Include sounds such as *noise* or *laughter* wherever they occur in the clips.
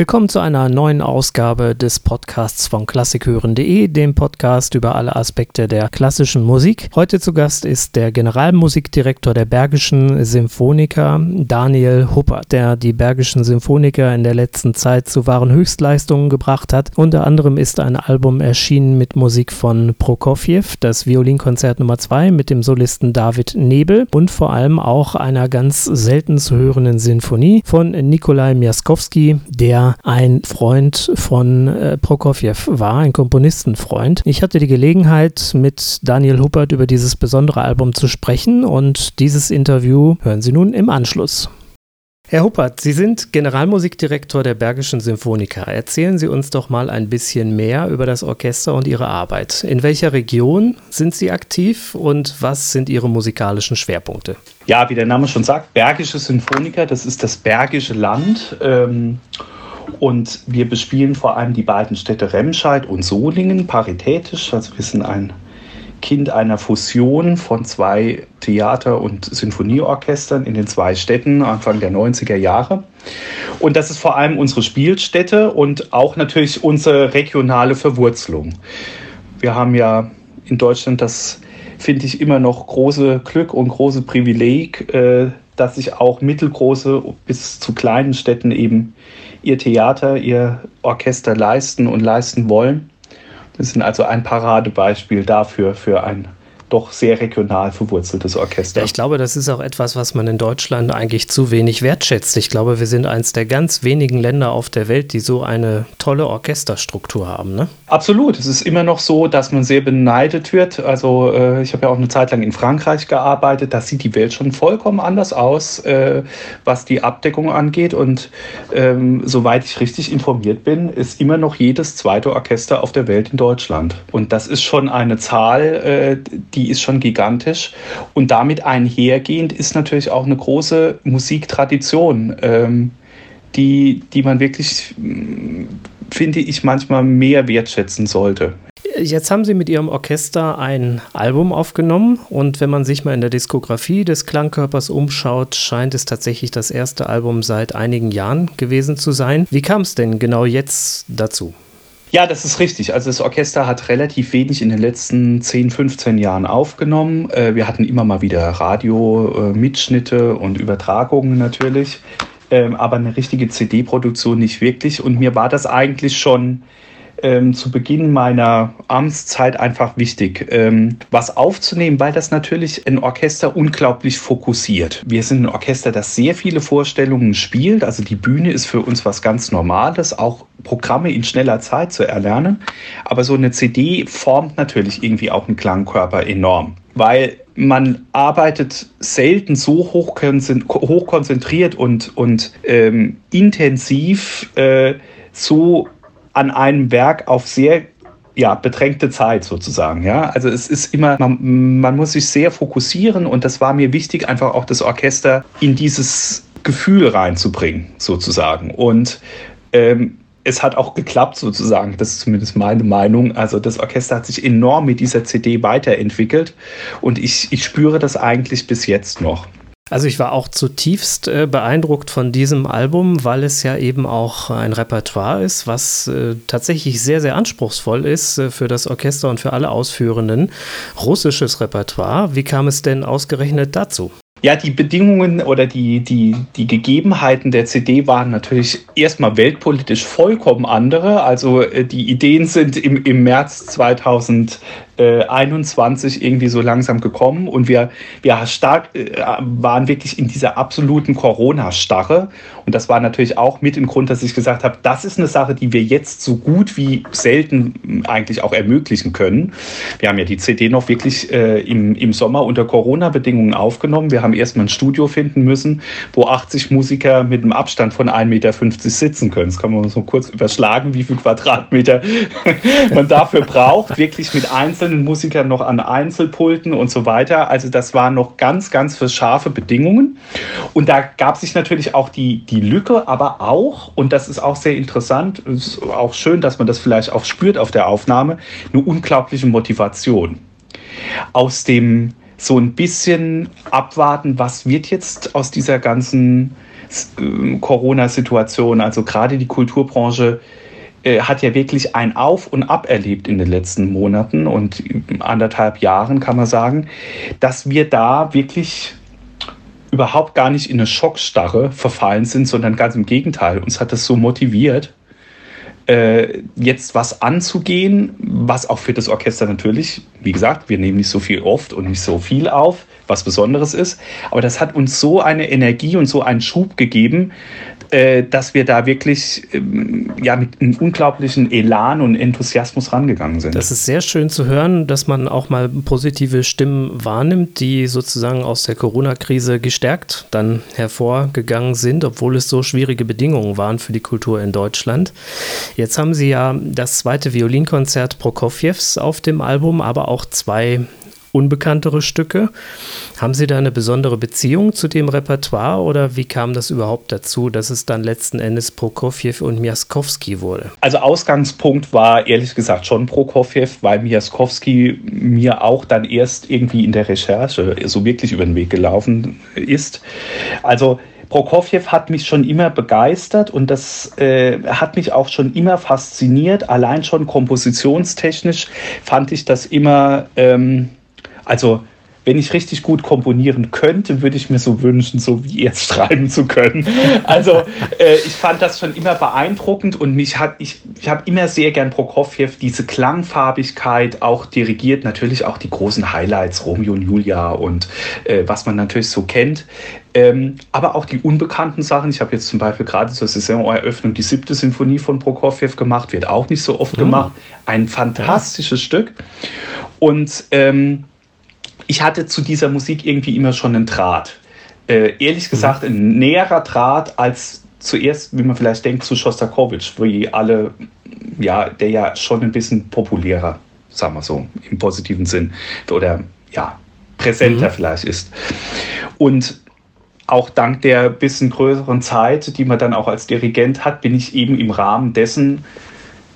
Willkommen zu einer neuen Ausgabe des Podcasts von klassikhören.de, dem Podcast über alle Aspekte der klassischen Musik. Heute zu Gast ist der Generalmusikdirektor der Bergischen Symphoniker, Daniel Huppert, der die Bergischen Symphoniker in der letzten Zeit zu wahren Höchstleistungen gebracht hat. Unter anderem ist ein Album erschienen mit Musik von Prokofjew, das Violinkonzert Nummer 2 mit dem Solisten David Nebel und vor allem auch einer ganz selten zu hörenden Sinfonie von Nikolai Miaskowski, der ein Freund von äh, Prokofjew war, ein Komponistenfreund. Ich hatte die Gelegenheit, mit Daniel Huppert über dieses besondere Album zu sprechen und dieses Interview hören Sie nun im Anschluss. Herr Huppert, Sie sind Generalmusikdirektor der Bergischen Symphoniker. Erzählen Sie uns doch mal ein bisschen mehr über das Orchester und Ihre Arbeit. In welcher Region sind Sie aktiv und was sind Ihre musikalischen Schwerpunkte? Ja, wie der Name schon sagt, Bergische Symphoniker, das ist das Bergische Land. Ähm und wir bespielen vor allem die beiden Städte Remscheid und Solingen paritätisch. Also wir sind ein Kind einer Fusion von zwei Theater- und Sinfonieorchestern in den zwei Städten Anfang der 90er Jahre. Und das ist vor allem unsere Spielstätte und auch natürlich unsere regionale Verwurzelung. Wir haben ja in Deutschland das, finde ich, immer noch große Glück und große Privileg, äh, dass sich auch mittelgroße bis zu kleinen Städten eben ihr Theater, ihr Orchester leisten und leisten wollen. Das sind also ein Paradebeispiel dafür, für ein doch sehr regional verwurzeltes Orchester. Ja, ich glaube, das ist auch etwas, was man in Deutschland eigentlich zu wenig wertschätzt. Ich glaube, wir sind eines der ganz wenigen Länder auf der Welt, die so eine tolle Orchesterstruktur haben. Ne? Absolut. Es ist immer noch so, dass man sehr beneidet wird. Also äh, ich habe ja auch eine Zeit lang in Frankreich gearbeitet. Da sieht die Welt schon vollkommen anders aus, äh, was die Abdeckung angeht. Und ähm, soweit ich richtig informiert bin, ist immer noch jedes zweite Orchester auf der Welt in Deutschland. Und das ist schon eine Zahl, äh, die die ist schon gigantisch. Und damit einhergehend ist natürlich auch eine große Musiktradition, ähm, die, die man wirklich, mm, finde ich, manchmal mehr wertschätzen sollte. Jetzt haben Sie mit Ihrem Orchester ein Album aufgenommen und wenn man sich mal in der Diskografie des Klangkörpers umschaut, scheint es tatsächlich das erste Album seit einigen Jahren gewesen zu sein. Wie kam es denn genau jetzt dazu? Ja, das ist richtig. Also das Orchester hat relativ wenig in den letzten 10, 15 Jahren aufgenommen. Äh, wir hatten immer mal wieder Radio-Mitschnitte und Übertragungen natürlich, ähm, aber eine richtige CD-Produktion nicht wirklich. Und mir war das eigentlich schon ähm, zu Beginn meiner Amtszeit einfach wichtig, ähm, was aufzunehmen, weil das natürlich ein Orchester unglaublich fokussiert. Wir sind ein Orchester, das sehr viele Vorstellungen spielt. Also die Bühne ist für uns was ganz Normales, auch Programme in schneller Zeit zu erlernen. Aber so eine CD formt natürlich irgendwie auch einen Klangkörper enorm, weil man arbeitet selten so hoch, konzentriert und, und ähm, intensiv äh, so an einem Werk auf sehr ja, bedrängte Zeit sozusagen. Ja? Also es ist immer, man, man muss sich sehr fokussieren und das war mir wichtig, einfach auch das Orchester in dieses Gefühl reinzubringen, sozusagen. Und ähm, es hat auch geklappt, sozusagen. Das ist zumindest meine Meinung. Also das Orchester hat sich enorm mit dieser CD weiterentwickelt und ich, ich spüre das eigentlich bis jetzt noch. Also ich war auch zutiefst äh, beeindruckt von diesem Album, weil es ja eben auch ein Repertoire ist, was äh, tatsächlich sehr, sehr anspruchsvoll ist äh, für das Orchester und für alle Ausführenden. Russisches Repertoire. Wie kam es denn ausgerechnet dazu? Ja, die Bedingungen oder die, die, die Gegebenheiten der CD waren natürlich erstmal weltpolitisch vollkommen andere. Also äh, die Ideen sind im, im März 2000 äh, 21 irgendwie so langsam gekommen und wir, wir stark, äh, waren wirklich in dieser absoluten Corona-Starre. Und das war natürlich auch mit im Grund, dass ich gesagt habe, das ist eine Sache, die wir jetzt so gut wie selten eigentlich auch ermöglichen können. Wir haben ja die CD noch wirklich äh, im, im Sommer unter Corona-Bedingungen aufgenommen. Wir haben erstmal ein Studio finden müssen, wo 80 Musiker mit einem Abstand von 1,50 Meter sitzen können. Das kann man so kurz überschlagen, wie viel Quadratmeter *laughs* man dafür braucht. Wirklich mit einzelnen einzelnen Musikern noch an Einzelpulten und so weiter. Also das waren noch ganz, ganz für scharfe Bedingungen. Und da gab sich natürlich auch die, die Lücke, aber auch, und das ist auch sehr interessant, ist auch schön, dass man das vielleicht auch spürt auf der Aufnahme, eine unglaubliche Motivation. Aus dem so ein bisschen abwarten, was wird jetzt aus dieser ganzen äh, Corona-Situation. Also gerade die Kulturbranche äh, hat ja wirklich ein Auf und Ab erlebt in den letzten Monaten und anderthalb Jahren, kann man sagen, dass wir da wirklich überhaupt gar nicht in eine Schockstarre verfallen sind, sondern ganz im Gegenteil. Uns hat das so motiviert, äh, jetzt was anzugehen, was auch für das Orchester natürlich, wie gesagt, wir nehmen nicht so viel oft und nicht so viel auf, was Besonderes ist, aber das hat uns so eine Energie und so einen Schub gegeben, äh, dass wir da wirklich ähm, ja, mit einem unglaublichen Elan und Enthusiasmus rangegangen sind. Das ist sehr schön zu hören, dass man auch mal positive Stimmen wahrnimmt, die sozusagen aus der Corona-Krise gestärkt dann hervorgegangen sind, obwohl es so schwierige Bedingungen waren für die Kultur in Deutschland. Jetzt haben Sie ja das zweite Violinkonzert Prokofjews auf dem Album, aber auch zwei unbekanntere Stücke. Haben Sie da eine besondere Beziehung zu dem Repertoire oder wie kam das überhaupt dazu, dass es dann letzten Endes Prokofjew und Miaskowski wurde? Also Ausgangspunkt war ehrlich gesagt schon Prokofjew, weil Miaskowski mir auch dann erst irgendwie in der Recherche so wirklich über den Weg gelaufen ist. Also Prokofjew hat mich schon immer begeistert und das äh, hat mich auch schon immer fasziniert. Allein schon kompositionstechnisch fand ich das immer ähm, also, wenn ich richtig gut komponieren könnte, würde ich mir so wünschen, so wie er *laughs* schreiben zu können. Also, äh, ich fand das schon immer beeindruckend und mich hat, ich, ich habe immer sehr gern Prokofjew diese Klangfarbigkeit auch dirigiert, natürlich auch die großen Highlights, Romeo und Julia und äh, was man natürlich so kennt. Ähm, aber auch die unbekannten Sachen. Ich habe jetzt zum Beispiel gerade zur Saisoneröffnung die siebte Sinfonie von Prokofjew gemacht, wird auch nicht so oft oh. gemacht. Ein fantastisches ja. Stück. Und ähm, ich hatte zu dieser Musik irgendwie immer schon einen Draht. Äh, ehrlich gesagt, ein näherer Draht als zuerst, wie man vielleicht denkt, zu Shostakovich, wie alle, ja, der ja schon ein bisschen populärer, sagen wir so, im positiven Sinn, oder ja, präsenter mhm. vielleicht ist. Und auch dank der bisschen größeren Zeit, die man dann auch als Dirigent hat, bin ich eben im Rahmen dessen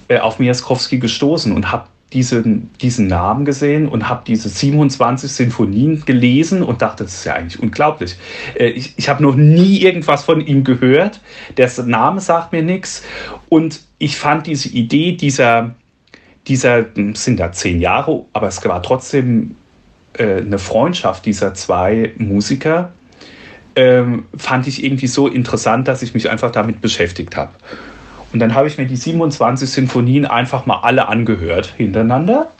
äh, auf Miaskowski gestoßen und habe diesen, diesen Namen gesehen und habe diese 27 Sinfonien gelesen und dachte, das ist ja eigentlich unglaublich. Äh, ich, ich habe noch nie irgendwas von ihm gehört. Der Name sagt mir nichts. Und ich fand diese Idee dieser, dieser, hm, sind da zehn Jahre, aber es war trotzdem äh, eine Freundschaft dieser zwei Musiker, ähm, fand ich irgendwie so interessant, dass ich mich einfach damit beschäftigt habe. Und dann habe ich mir die 27 Sinfonien einfach mal alle angehört hintereinander.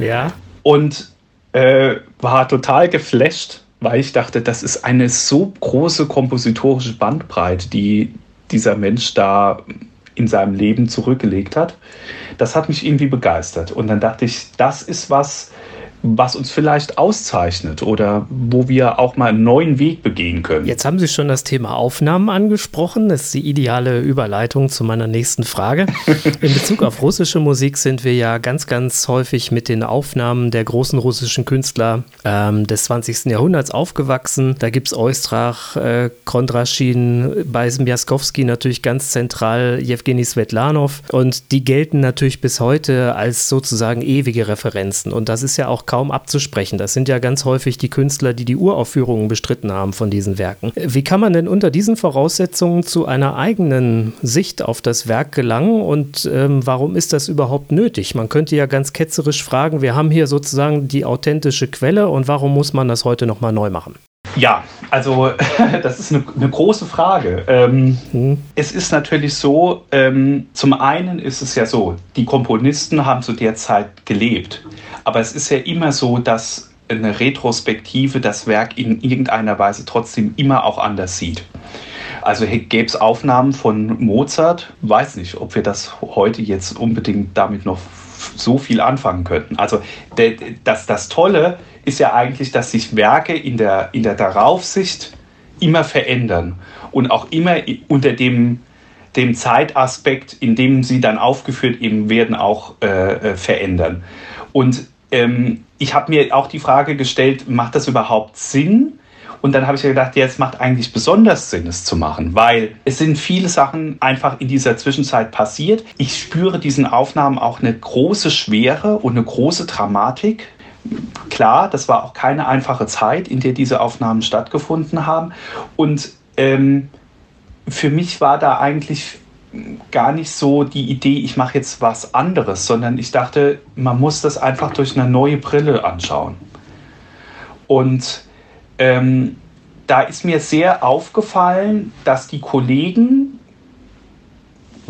Ja. Und äh, war total geflasht, weil ich dachte, das ist eine so große kompositorische Bandbreite, die dieser Mensch da in seinem Leben zurückgelegt hat. Das hat mich irgendwie begeistert. Und dann dachte ich, das ist was, was uns vielleicht auszeichnet oder wo wir auch mal einen neuen Weg begehen können. Jetzt haben Sie schon das Thema Aufnahmen angesprochen. Das ist die ideale Überleitung zu meiner nächsten Frage. *laughs* In Bezug auf russische Musik sind wir ja ganz, ganz häufig mit den Aufnahmen der großen russischen Künstler ähm, des 20. Jahrhunderts aufgewachsen. Da gibt es Oistrach, äh, Kondraschin, bei Miaskowski natürlich ganz zentral Jewgeni Svetlanov und die gelten natürlich bis heute als sozusagen ewige Referenzen. Und das ist ja auch kaum abzusprechen. Das sind ja ganz häufig die Künstler, die die Uraufführungen bestritten haben von diesen Werken. Wie kann man denn unter diesen Voraussetzungen zu einer eigenen Sicht auf das Werk gelangen und ähm, warum ist das überhaupt nötig? Man könnte ja ganz ketzerisch fragen, wir haben hier sozusagen die authentische Quelle und warum muss man das heute nochmal neu machen? Ja, also *laughs* das ist eine, eine große Frage. Ähm, hm. Es ist natürlich so, ähm, zum einen ist es ja so, die Komponisten haben zu der Zeit gelebt. Aber es ist ja immer so, dass eine Retrospektive das Werk in irgendeiner Weise trotzdem immer auch anders sieht. Also gäbe es Aufnahmen von Mozart, weiß nicht, ob wir das heute jetzt unbedingt damit noch so viel anfangen könnten. Also das, das Tolle ist ja eigentlich, dass sich Werke in der, in der Daraufsicht immer verändern und auch immer unter dem, dem Zeitaspekt, in dem sie dann aufgeführt eben werden, auch äh, äh verändern. Und ähm, ich habe mir auch die Frage gestellt, macht das überhaupt Sinn? Und dann habe ich gedacht, ja, es macht eigentlich besonders Sinn, es zu machen, weil es sind viele Sachen einfach in dieser Zwischenzeit passiert. Ich spüre diesen Aufnahmen auch eine große Schwere und eine große Dramatik. Klar, das war auch keine einfache Zeit, in der diese Aufnahmen stattgefunden haben. Und ähm, für mich war da eigentlich gar nicht so die Idee, ich mache jetzt was anderes, sondern ich dachte, man muss das einfach durch eine neue Brille anschauen. Und ähm, da ist mir sehr aufgefallen, dass die Kollegen,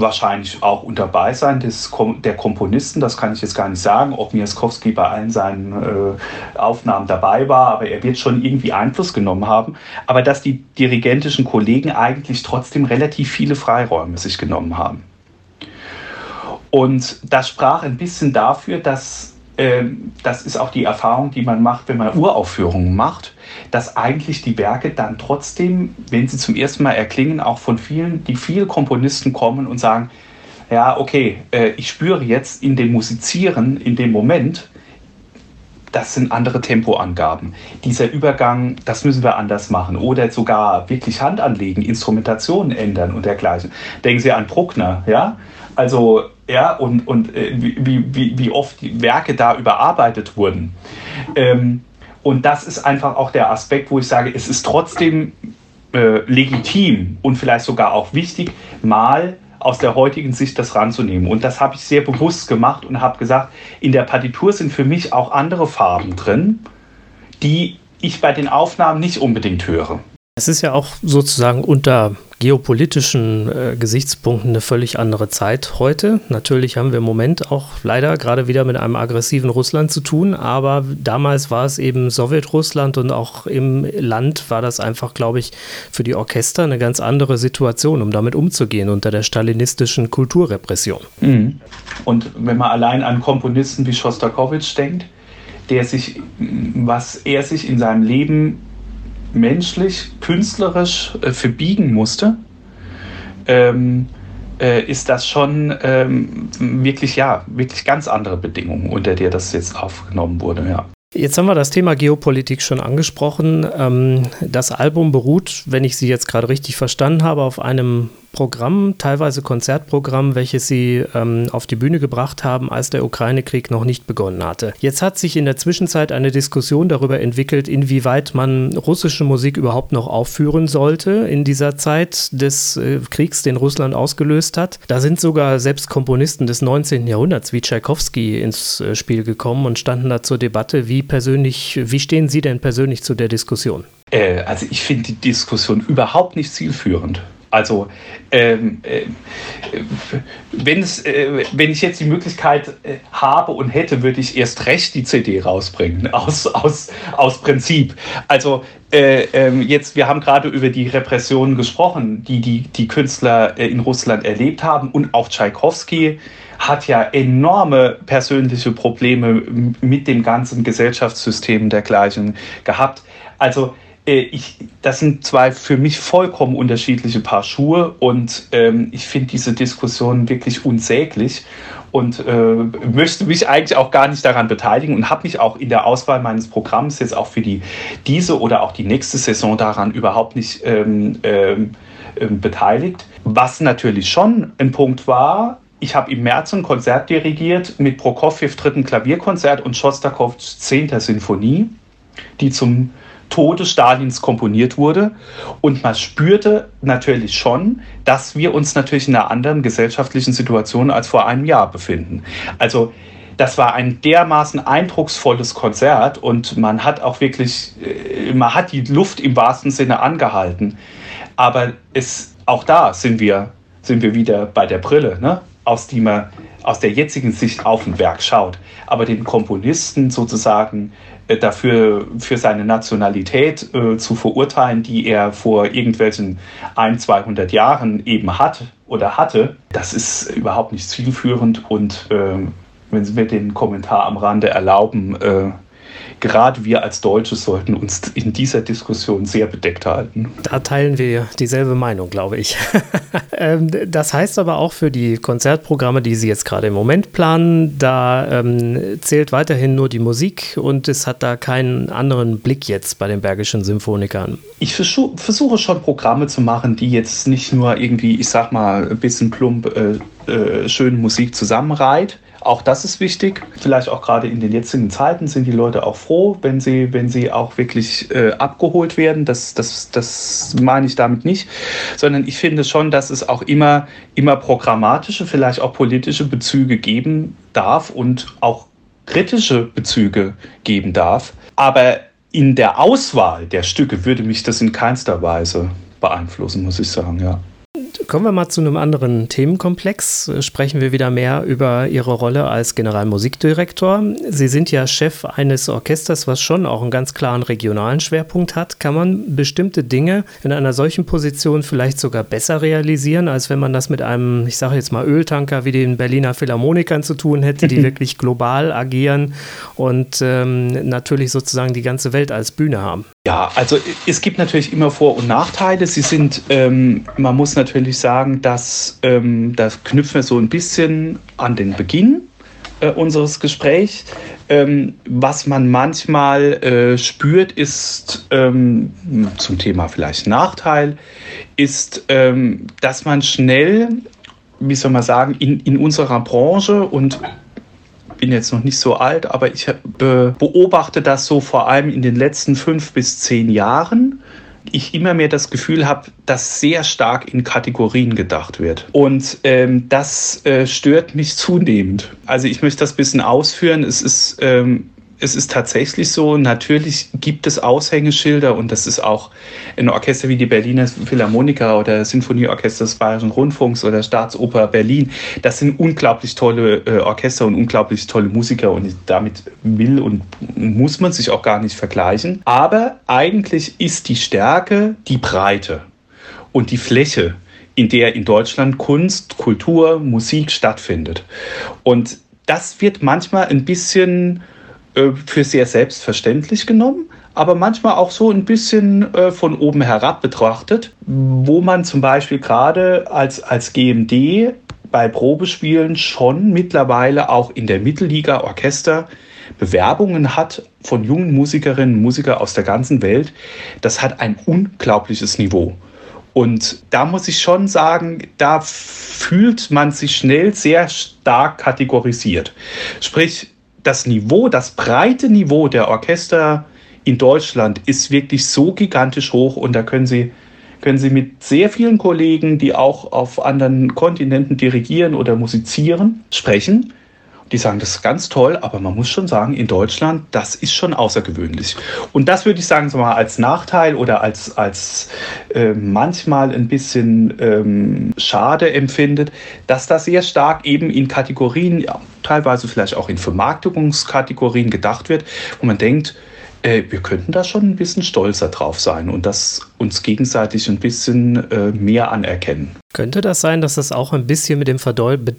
wahrscheinlich auch unter Beisein des, der Komponisten, das kann ich jetzt gar nicht sagen, ob Miaskowski bei allen seinen äh, Aufnahmen dabei war, aber er wird schon irgendwie Einfluss genommen haben, aber dass die dirigentischen Kollegen eigentlich trotzdem relativ viele Freiräume sich genommen haben. Und das sprach ein bisschen dafür, dass das ist auch die Erfahrung, die man macht, wenn man Uraufführungen macht, dass eigentlich die Werke dann trotzdem, wenn sie zum ersten Mal erklingen, auch von vielen, die viele Komponisten kommen und sagen, ja, okay, äh, ich spüre jetzt in dem Musizieren, in dem Moment, das sind andere Tempoangaben. Dieser Übergang, das müssen wir anders machen. Oder sogar wirklich Hand anlegen, Instrumentationen ändern und dergleichen. Denken Sie an Bruckner, ja? Also, ja, und, und äh, wie, wie, wie oft die Werke da überarbeitet wurden. Ähm, und das ist einfach auch der Aspekt, wo ich sage, es ist trotzdem äh, legitim und vielleicht sogar auch wichtig, mal aus der heutigen Sicht das ranzunehmen. Und das habe ich sehr bewusst gemacht und habe gesagt, in der Partitur sind für mich auch andere Farben drin, die ich bei den Aufnahmen nicht unbedingt höre. Es ist ja auch sozusagen unter geopolitischen äh, Gesichtspunkten eine völlig andere Zeit heute. Natürlich haben wir im Moment auch leider gerade wieder mit einem aggressiven Russland zu tun, aber damals war es eben Sowjetrussland und auch im Land war das einfach, glaube ich, für die Orchester eine ganz andere Situation, um damit umzugehen unter der stalinistischen Kulturrepression. Mhm. Und wenn man allein an Komponisten wie Schostakowitsch denkt, der sich, was er sich in seinem Leben menschlich, künstlerisch äh, verbiegen musste, ähm, äh, ist das schon ähm, wirklich, ja, wirklich ganz andere Bedingungen, unter der das jetzt aufgenommen wurde, ja. Jetzt haben wir das Thema Geopolitik schon angesprochen. Ähm, das Album beruht, wenn ich Sie jetzt gerade richtig verstanden habe, auf einem Programm, teilweise Konzertprogramm, welches sie ähm, auf die Bühne gebracht haben, als der Ukraine-Krieg noch nicht begonnen hatte. Jetzt hat sich in der Zwischenzeit eine Diskussion darüber entwickelt, inwieweit man russische Musik überhaupt noch aufführen sollte in dieser Zeit des äh, Kriegs, den Russland ausgelöst hat. Da sind sogar selbst Komponisten des 19. Jahrhunderts wie Tchaikovsky ins äh, Spiel gekommen und standen da zur Debatte. Wie persönlich, wie stehen Sie denn persönlich zu der Diskussion? Äh, also ich finde die Diskussion überhaupt nicht zielführend. Also ähm, äh, wenn, äh, wenn ich jetzt die Möglichkeit äh, habe und hätte, würde ich erst recht die CD rausbringen, *laughs* aus, aus, aus Prinzip. Also äh, ähm, jetzt, wir haben gerade über die Repressionen gesprochen, die die, die Künstler äh, in Russland erlebt haben und auch Tschaikowski hat ja enorme persönliche Probleme mit dem ganzen Gesellschaftssystem dergleichen gehabt. Also ich, das sind zwei für mich vollkommen unterschiedliche Paar Schuhe und ähm, ich finde diese Diskussion wirklich unsäglich und äh, möchte mich eigentlich auch gar nicht daran beteiligen und habe mich auch in der Auswahl meines Programms jetzt auch für die diese oder auch die nächste Saison daran überhaupt nicht ähm, ähm, ähm beteiligt. Was natürlich schon ein Punkt war, ich habe im März ein Konzert dirigiert mit Prokofjew dritten Klavierkonzert und Schostakowitschs zehnter Sinfonie, die zum Tode Stalins komponiert wurde. Und man spürte natürlich schon, dass wir uns natürlich in einer anderen gesellschaftlichen Situation als vor einem Jahr befinden. Also das war ein dermaßen eindrucksvolles Konzert und man hat auch wirklich, äh, man hat die Luft im wahrsten Sinne angehalten. Aber es, auch da sind wir, sind wir wieder bei der Brille, ne? aus, die man, aus der jetzigen Sicht auf ein Werk schaut. Aber den Komponisten sozusagen dafür für seine Nationalität äh, zu verurteilen, die er vor irgendwelchen ein, 200 Jahren eben hat oder hatte, das ist überhaupt nicht zielführend. Und äh, wenn Sie mir den Kommentar am Rande erlauben, äh, gerade wir als Deutsche sollten uns in dieser Diskussion sehr bedeckt halten. Da teilen wir dieselbe Meinung, glaube ich. *laughs* Ähm, das heißt aber auch für die Konzertprogramme, die Sie jetzt gerade im Moment planen, da ähm, zählt weiterhin nur die Musik und es hat da keinen anderen Blick jetzt bei den Bergischen Symphonikern. Ich versuche schon Programme zu machen, die jetzt nicht nur irgendwie, ich sag mal, ein bisschen plump äh, äh, schöne Musik zusammenreiht. Auch das ist wichtig. Vielleicht auch gerade in den jetzigen Zeiten sind die Leute auch froh, wenn sie, wenn sie auch wirklich äh, abgeholt werden. Das, das, das meine ich damit nicht, sondern ich finde schon, dass es auch immer, immer programmatische, vielleicht auch politische Bezüge geben darf und auch kritische Bezüge geben darf. Aber in der Auswahl der Stücke würde mich das in keinster Weise beeinflussen, muss ich sagen, ja. Kommen wir mal zu einem anderen Themenkomplex. Sprechen wir wieder mehr über Ihre Rolle als Generalmusikdirektor. Sie sind ja Chef eines Orchesters, was schon auch einen ganz klaren regionalen Schwerpunkt hat. Kann man bestimmte Dinge in einer solchen Position vielleicht sogar besser realisieren, als wenn man das mit einem, ich sage jetzt mal, Öltanker wie den Berliner Philharmonikern zu tun hätte, die *laughs* wirklich global agieren und ähm, natürlich sozusagen die ganze Welt als Bühne haben? Ja, also es gibt natürlich immer Vor- und Nachteile. Sie sind, ähm, man muss natürlich sagen, dass ähm, das knüpfen wir so ein bisschen an den Beginn äh, unseres Gesprächs. Ähm, was man manchmal äh, spürt, ist ähm, zum Thema vielleicht Nachteil, ist, ähm, dass man schnell, wie soll man sagen, in, in unserer Branche und bin jetzt noch nicht so alt, aber ich beobachte das so vor allem in den letzten fünf bis zehn Jahren. Ich immer mehr das Gefühl habe, dass sehr stark in Kategorien gedacht wird. Und ähm, das äh, stört mich zunehmend. Also ich möchte das ein bisschen ausführen. Es ist ähm, es ist tatsächlich so, natürlich gibt es Aushängeschilder und das ist auch ein Orchester wie die Berliner Philharmoniker oder Sinfonieorchester des Bayerischen Rundfunks oder Staatsoper Berlin. Das sind unglaublich tolle äh, Orchester und unglaublich tolle Musiker und damit will und muss man sich auch gar nicht vergleichen. Aber eigentlich ist die Stärke die Breite und die Fläche, in der in Deutschland Kunst, Kultur, Musik stattfindet. Und das wird manchmal ein bisschen äh, für sehr selbstverständlich genommen, aber manchmal auch so ein bisschen äh, von oben herab betrachtet, wo man zum Beispiel gerade als, als GMD bei Probespielen schon mittlerweile auch in der Mittelliga Orchester Bewerbungen hat von jungen Musikerinnen und Musikern aus der ganzen Welt. Das hat ein unglaubliches Niveau. Und da muss ich schon sagen, da fühlt man sich schnell sehr stark kategorisiert. Sprich, das Niveau, das breite Niveau der Orchester in Deutschland ist wirklich so gigantisch hoch und da können Sie, können Sie mit sehr vielen Kollegen, die auch auf anderen Kontinenten dirigieren oder musizieren, sprechen die sagen, das ist ganz toll, aber man muss schon sagen, in Deutschland, das ist schon außergewöhnlich. Und das würde ich sagen, so mal als Nachteil oder als, als äh, manchmal ein bisschen ähm, schade empfindet, dass das sehr stark eben in Kategorien, ja, teilweise vielleicht auch in Vermarktungskategorien gedacht wird, wo man denkt, äh, wir könnten da schon ein bisschen stolzer drauf sein und das uns gegenseitig ein bisschen äh, mehr anerkennen. Könnte das sein, dass das auch ein bisschen mit dem Verdeu Be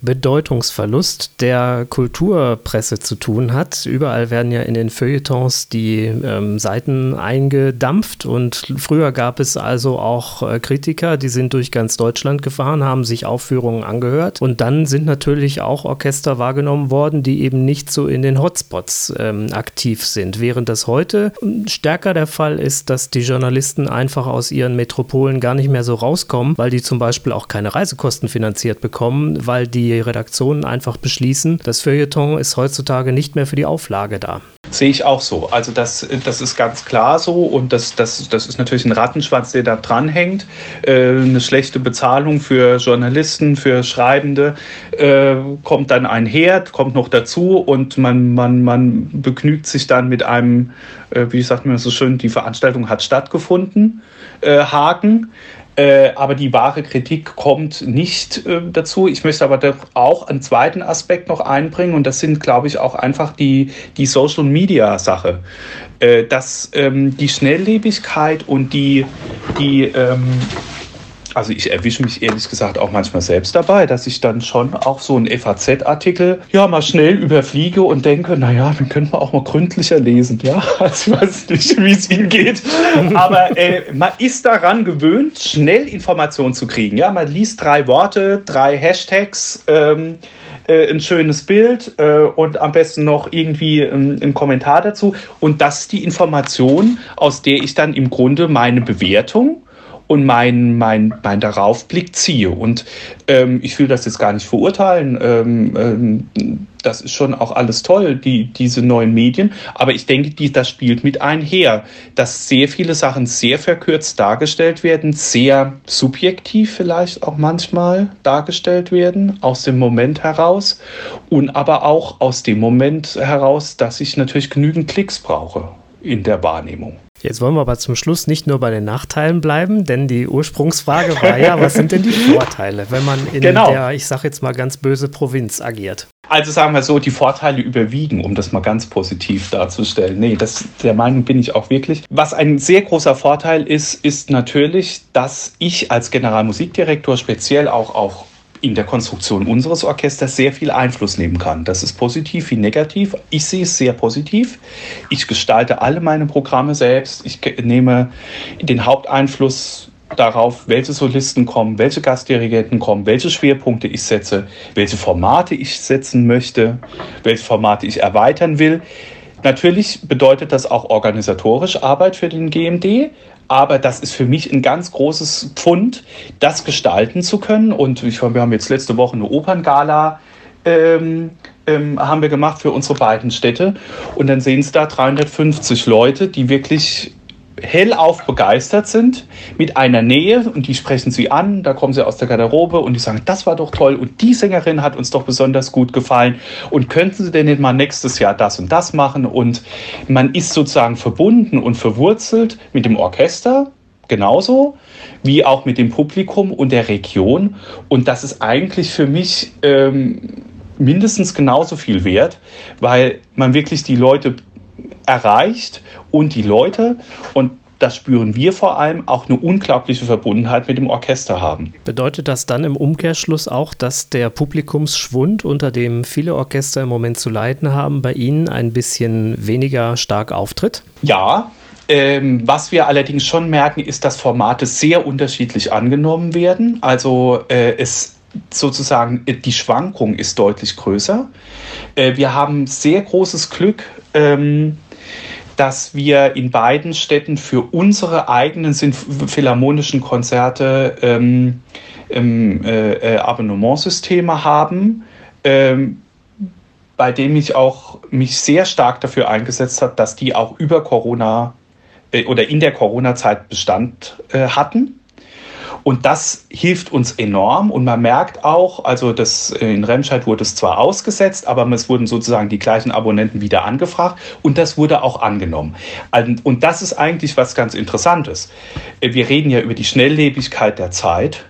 Bedeutungsverlust der Kulturpresse zu tun hat? Überall werden ja in den Feuilletons die ähm, Seiten eingedampft und früher gab es also auch äh, Kritiker, die sind durch ganz Deutschland gefahren, haben sich Aufführungen angehört und dann sind natürlich auch Orchester wahrgenommen worden, die eben nicht so in den Hotspots ähm, aktiv sind, während das heute stärker der Fall ist, dass die Journalisten einfach aus ihren Metropolen gar nicht mehr so rauskommen, weil die zum Beispiel auch keine Reisekosten finanziert bekommen, weil die Redaktionen einfach beschließen, das Feuilleton ist heutzutage nicht mehr für die Auflage da. Sehe ich auch so. Also das, das ist ganz klar so und das, das, das ist natürlich ein Rattenschwanz, der da dranhängt. Äh, eine schlechte Bezahlung für Journalisten, für Schreibende äh, kommt dann einher, kommt noch dazu und man, man, man begnügt sich dann mit einem, äh, wie sagt man so schön, die Veranstaltung hat stattgefunden, äh, Haken. Äh, aber die wahre Kritik kommt nicht äh, dazu. Ich möchte aber auch einen zweiten Aspekt noch einbringen und das sind, glaube ich, auch einfach die, die Social Media Sache. Äh, dass ähm, die Schnelllebigkeit und die, die ähm, also ich erwische mich ehrlich gesagt auch manchmal selbst dabei, dass ich dann schon auch so einen FAZ-Artikel ja mal schnell überfliege und denke, naja, den könnte man auch mal gründlicher lesen. Ja, *laughs* also ich weiß nicht, wie es Ihnen geht. Aber äh, man ist daran gewöhnt, schnell Informationen zu kriegen. Ja, man liest drei Worte, drei Hashtags. Ähm, äh, ein schönes Bild äh, und am besten noch irgendwie ein, ein, Kommentar dazu. Und das ist die Information, aus der ich dann im Grunde meine Bewertung und meinen mein, mein Daraufblick ziehe. Und ähm, ich will das jetzt gar nicht verurteilen. Ähm, ähm, das ist schon auch alles toll, die, diese neuen Medien. Aber ich denke, die, das spielt mit einher, dass sehr viele Sachen sehr verkürzt dargestellt werden, sehr subjektiv vielleicht auch manchmal dargestellt werden, aus dem Moment heraus und aber auch aus dem Moment heraus, dass ich natürlich genügend Klicks brauche in der Wahrnehmung. Jetzt wollen wir aber zum Schluss nicht nur bei den Nachteilen bleiben, denn die Ursprungsfrage war ja, was sind denn die Vorteile, wenn man in genau. der, ich sage jetzt mal ganz böse Provinz agiert? Also sagen wir so, die Vorteile überwiegen, um das mal ganz positiv darzustellen. Nee, das, der Meinung bin ich auch wirklich. Was ein sehr großer Vorteil ist, ist natürlich, dass ich als Generalmusikdirektor speziell auch, auch in der Konstruktion unseres Orchesters sehr viel Einfluss nehmen kann. Das ist positiv wie negativ. Ich sehe es sehr positiv. Ich gestalte alle meine Programme selbst. Ich nehme den Haupteinfluss darauf, welche Solisten kommen, welche Gastdirigenten kommen, welche Schwerpunkte ich setze, welche Formate ich setzen möchte, welche Formate ich erweitern will. Natürlich bedeutet das auch organisatorisch Arbeit für den GMD, aber das ist für mich ein ganz großes Pfund, das gestalten zu können. Und ich, wir haben jetzt letzte Woche eine Operngala ähm, ähm, haben wir gemacht für unsere beiden Städte. Und dann sehen Sie da 350 Leute, die wirklich hellauf begeistert sind mit einer Nähe und die sprechen sie an, da kommen sie aus der Garderobe und die sagen, das war doch toll und die Sängerin hat uns doch besonders gut gefallen und könnten sie denn nicht mal nächstes Jahr das und das machen? Und man ist sozusagen verbunden und verwurzelt mit dem Orchester genauso wie auch mit dem Publikum und der Region. Und das ist eigentlich für mich ähm, mindestens genauso viel wert, weil man wirklich die Leute erreicht und die Leute und das spüren wir vor allem, auch eine unglaubliche Verbundenheit mit dem Orchester haben. Bedeutet das dann im Umkehrschluss auch, dass der Publikumsschwund, unter dem viele Orchester im Moment zu leiden haben, bei Ihnen ein bisschen weniger stark auftritt? Ja, ähm, was wir allerdings schon merken, ist, dass Formate sehr unterschiedlich angenommen werden. Also äh, es sozusagen äh, die Schwankung ist deutlich größer. Äh, wir haben sehr großes Glück. Ähm, dass wir in beiden Städten für unsere eigenen philharmonischen Konzerte ähm, ähm, äh, Abonnementsysteme haben, bei dem ich auch mich sehr stark dafür eingesetzt habe, dass die auch über Corona oder in der Corona-Zeit Bestand hatten. Und das hilft uns enorm. Und man merkt auch, also das, äh, in Remscheid wurde es zwar ausgesetzt, aber es wurden sozusagen die gleichen Abonnenten wieder angefragt. Und das wurde auch angenommen. Und das ist eigentlich was ganz Interessantes. Äh, wir reden ja über die Schnelllebigkeit der Zeit.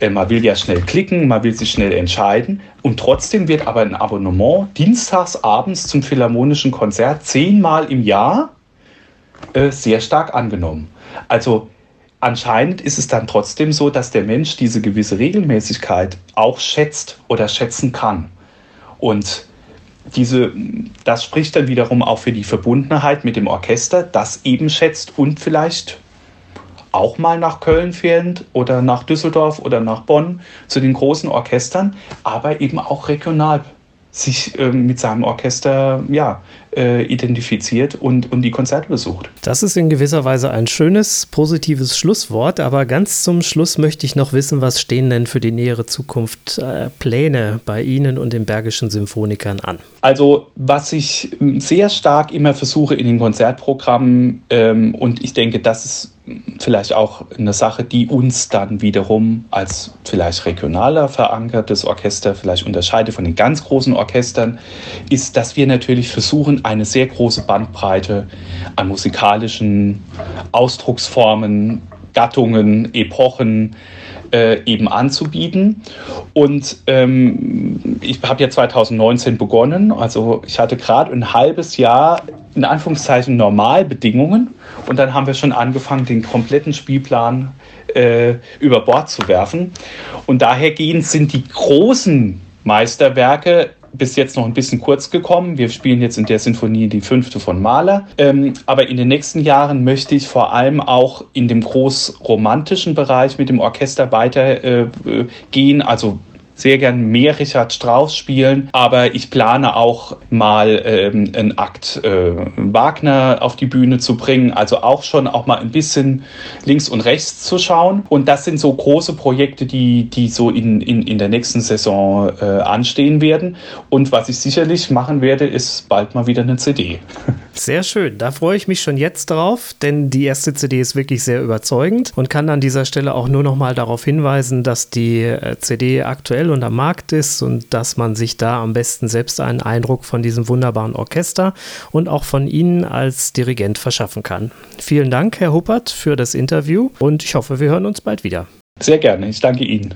Äh, man will ja schnell klicken, man will sich schnell entscheiden. Und trotzdem wird aber ein Abonnement dienstags abends zum Philharmonischen Konzert zehnmal im Jahr sehr stark angenommen. Also anscheinend ist es dann trotzdem so, dass der Mensch diese gewisse Regelmäßigkeit auch schätzt oder schätzen kann. Und diese, das spricht dann wiederum auch für die Verbundenheit mit dem Orchester, das eben schätzt und vielleicht auch mal nach Köln fährt oder nach Düsseldorf oder nach Bonn zu den großen Orchestern, aber eben auch regional sich äh, mit seinem Orchester ja, äh, identifiziert und, und die Konzerte besucht. Das ist in gewisser Weise ein schönes, positives Schlusswort, aber ganz zum Schluss möchte ich noch wissen, was stehen denn für die nähere Zukunft äh, Pläne bei Ihnen und den Bergischen Symphonikern an? Also, was ich ähm, sehr stark immer versuche in den Konzertprogrammen, ähm, und ich denke, das ist vielleicht auch eine Sache, die uns dann wiederum als vielleicht regionaler verankertes Orchester vielleicht unterscheidet von den ganz großen Orchestern, ist, dass wir natürlich versuchen, eine sehr große Bandbreite an musikalischen Ausdrucksformen, Gattungen, Epochen, äh, eben anzubieten. Und ähm, ich habe ja 2019 begonnen, also ich hatte gerade ein halbes Jahr in Anführungszeichen Normalbedingungen und dann haben wir schon angefangen, den kompletten Spielplan äh, über Bord zu werfen. Und dahergehend sind die großen Meisterwerke bis jetzt noch ein bisschen kurz gekommen. Wir spielen jetzt in der Sinfonie die fünfte von Mahler. Ähm, aber in den nächsten Jahren möchte ich vor allem auch in dem großromantischen Bereich mit dem Orchester weitergehen. Äh, also sehr gern mehr Richard Strauss spielen, aber ich plane auch mal ähm, einen Akt äh, Wagner auf die Bühne zu bringen, also auch schon auch mal ein bisschen links und rechts zu schauen. Und das sind so große Projekte, die, die so in, in, in der nächsten Saison äh, anstehen werden. Und was ich sicherlich machen werde, ist bald mal wieder eine CD. *laughs* Sehr schön, da freue ich mich schon jetzt drauf, denn die erste CD ist wirklich sehr überzeugend und kann an dieser Stelle auch nur noch mal darauf hinweisen, dass die äh, CD aktuell und am Markt ist und dass man sich da am besten selbst einen Eindruck von diesem wunderbaren Orchester und auch von Ihnen als Dirigent verschaffen kann. Vielen Dank, Herr Huppert, für das Interview und ich hoffe, wir hören uns bald wieder. Sehr gerne, ich danke Ihnen.